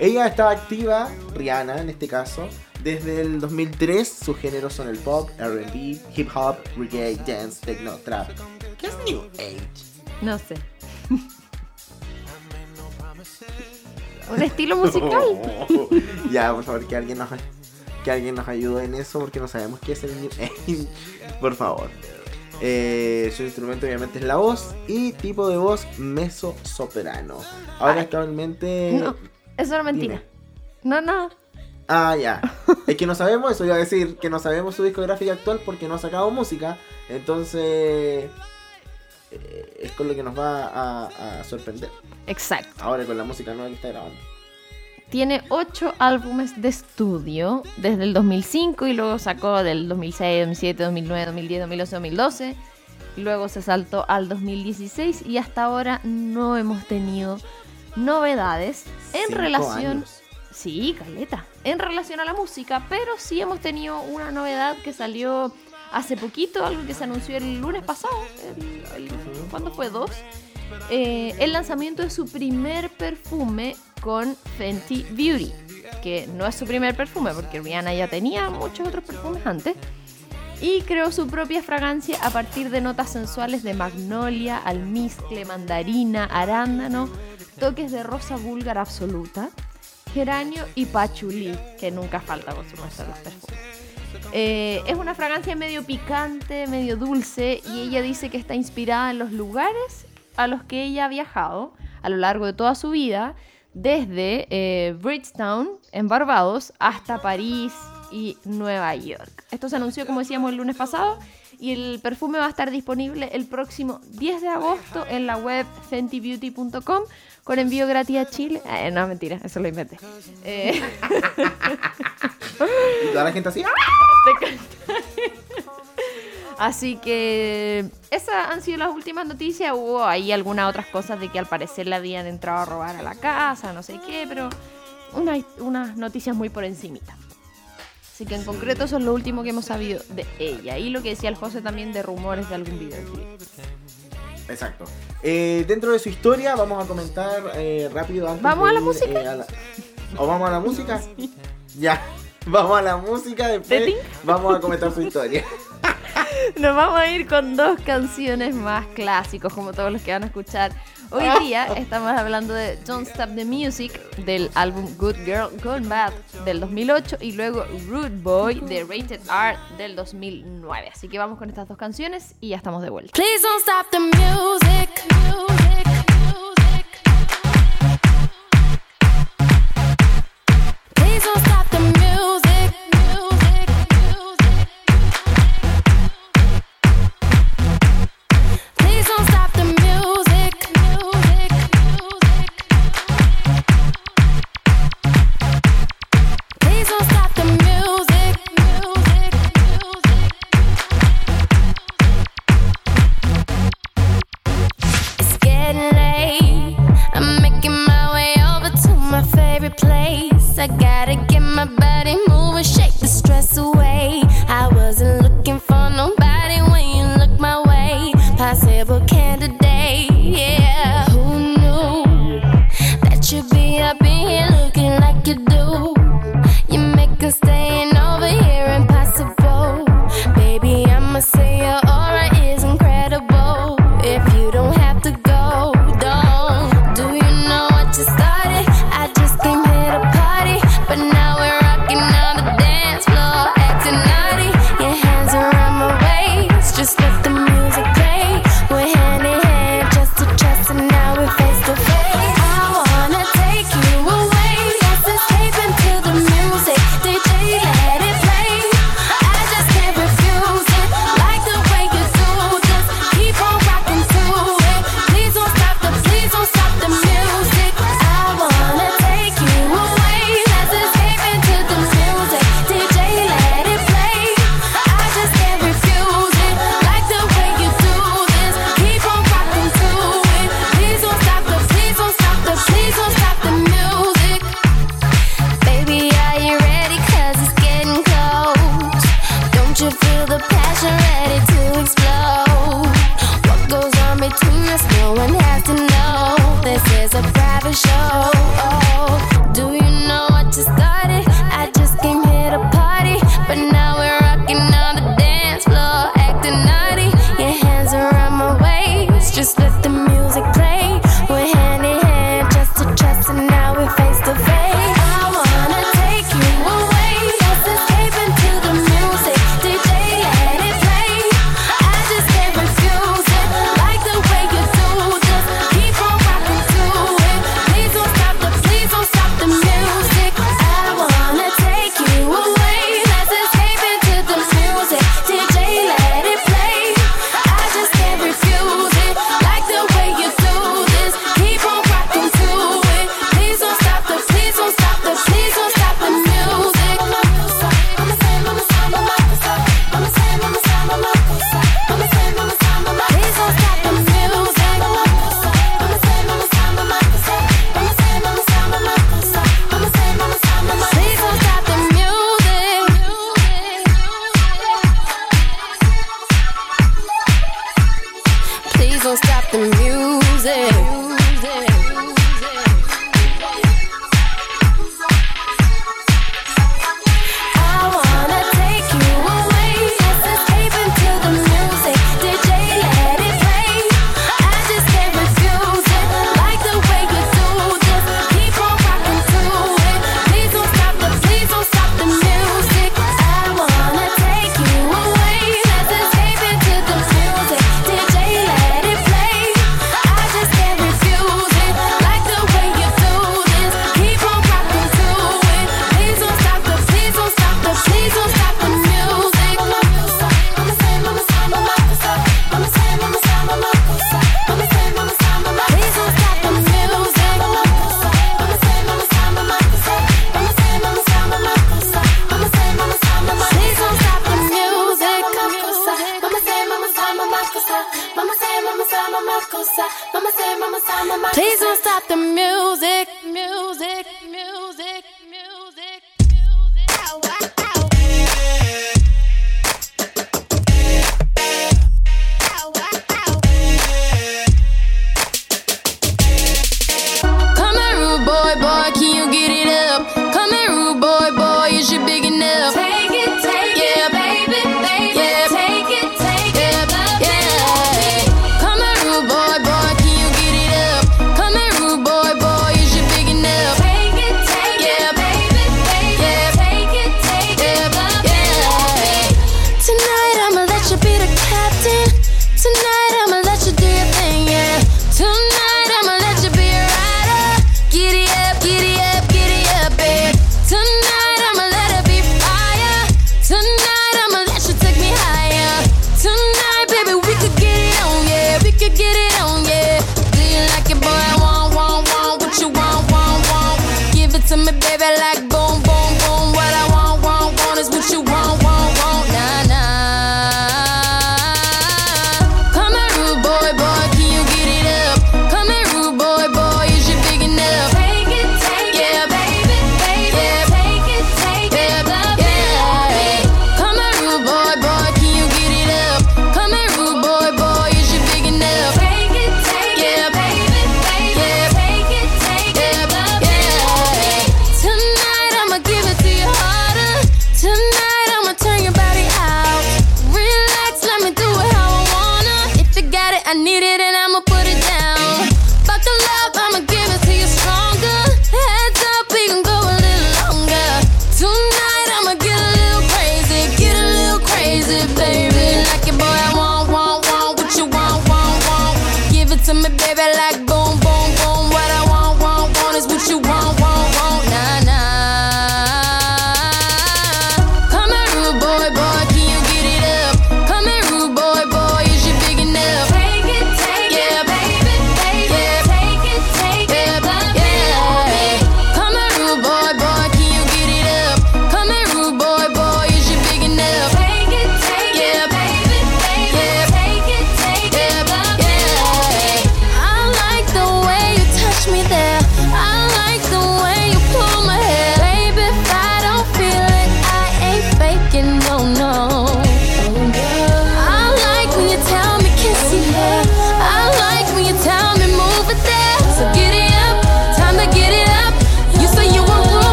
[SPEAKER 2] Ella estaba activa, Rihanna en este caso, desde el 2003. Sus géneros son el pop, RB, hip hop, reggae, dance, techno, trap. ¿Qué es New Age?
[SPEAKER 1] No sé. Un estilo musical.
[SPEAKER 2] ya, por favor, que alguien nos que alguien nos ayude en eso porque no sabemos qué es el por favor. Eh, su instrumento obviamente es la voz y tipo de voz mezzo soprano. Ahora actualmente
[SPEAKER 1] No, eso era mentira.
[SPEAKER 2] Dime.
[SPEAKER 1] No, no.
[SPEAKER 2] Ah, ya. Es que no sabemos eso, iba a decir que no sabemos su discográfica actual porque no ha sacado música. Entonces, eh, es con lo que nos va a, a sorprender.
[SPEAKER 1] Exacto.
[SPEAKER 2] Ahora con la música nueva que está grabando.
[SPEAKER 1] Tiene ocho álbumes de estudio desde el 2005 y luego sacó del 2006, 2007, 2009, 2010, 2011, 2012. Y luego se saltó al 2016 y hasta ahora no hemos tenido novedades en
[SPEAKER 2] Cinco
[SPEAKER 1] relación...
[SPEAKER 2] años.
[SPEAKER 1] Sí, Caleta. En relación a la música, pero sí hemos tenido una novedad que salió hace poquito, algo que se anunció el lunes pasado. el- ¿Cuándo fue? ¿Dos? Eh, el lanzamiento de su primer perfume con Fenty Beauty. Que no es su primer perfume, porque Rihanna ya tenía muchos otros perfumes antes. Y creó su propia fragancia a partir de notas sensuales de magnolia, almizcle, mandarina, arándano, toques de rosa búlgara absoluta, geranio y pachulí, que nunca falta, por en los perfumes. Eh, es una fragancia medio picante, medio dulce, y ella dice que está inspirada en los lugares a los que ella ha viajado a lo largo de toda su vida, desde eh, Bridgetown, en Barbados, hasta París y Nueva York. Esto se anunció, como decíamos, el lunes pasado y el perfume va a estar disponible el próximo 10 de agosto en la web fentybeauty.com con envío gratis a Chile. Eh, no, mentira, eso lo inventé. Eh,
[SPEAKER 2] Y toda la gente así. ¡ah!
[SPEAKER 1] Así que esas han sido las últimas noticias. Hubo ahí algunas otras cosas de que al parecer le habían entrado a robar a la casa, no sé qué, pero una- unas noticias muy por encimita. Así que en concreto eso es lo último que hemos sabido de ella. Y lo que decía el José también de rumores de algún videoclip.
[SPEAKER 2] Exacto. Eh, dentro de su historia vamos a comentar eh, rápido antes
[SPEAKER 1] ¿Vamos
[SPEAKER 2] de
[SPEAKER 1] a la
[SPEAKER 2] ir,
[SPEAKER 1] música?
[SPEAKER 2] eh, a la- ¿O vamos a la música? Ya. Vamos a la música,
[SPEAKER 1] ¿Te
[SPEAKER 2] después vamos a comentar su historia.
[SPEAKER 1] Nos vamos a ir con dos canciones más clásicos, como todos los que van a escuchar. Hoy día estamos hablando de Don't Stop the Music del álbum Good Girl Gone Bad del 2008 y luego Rude Boy de Rated R del 2009. Así que vamos con estas dos canciones y ya estamos de vuelta.
[SPEAKER 3] Please don't stop the music. music, music. Please don't stop passion ready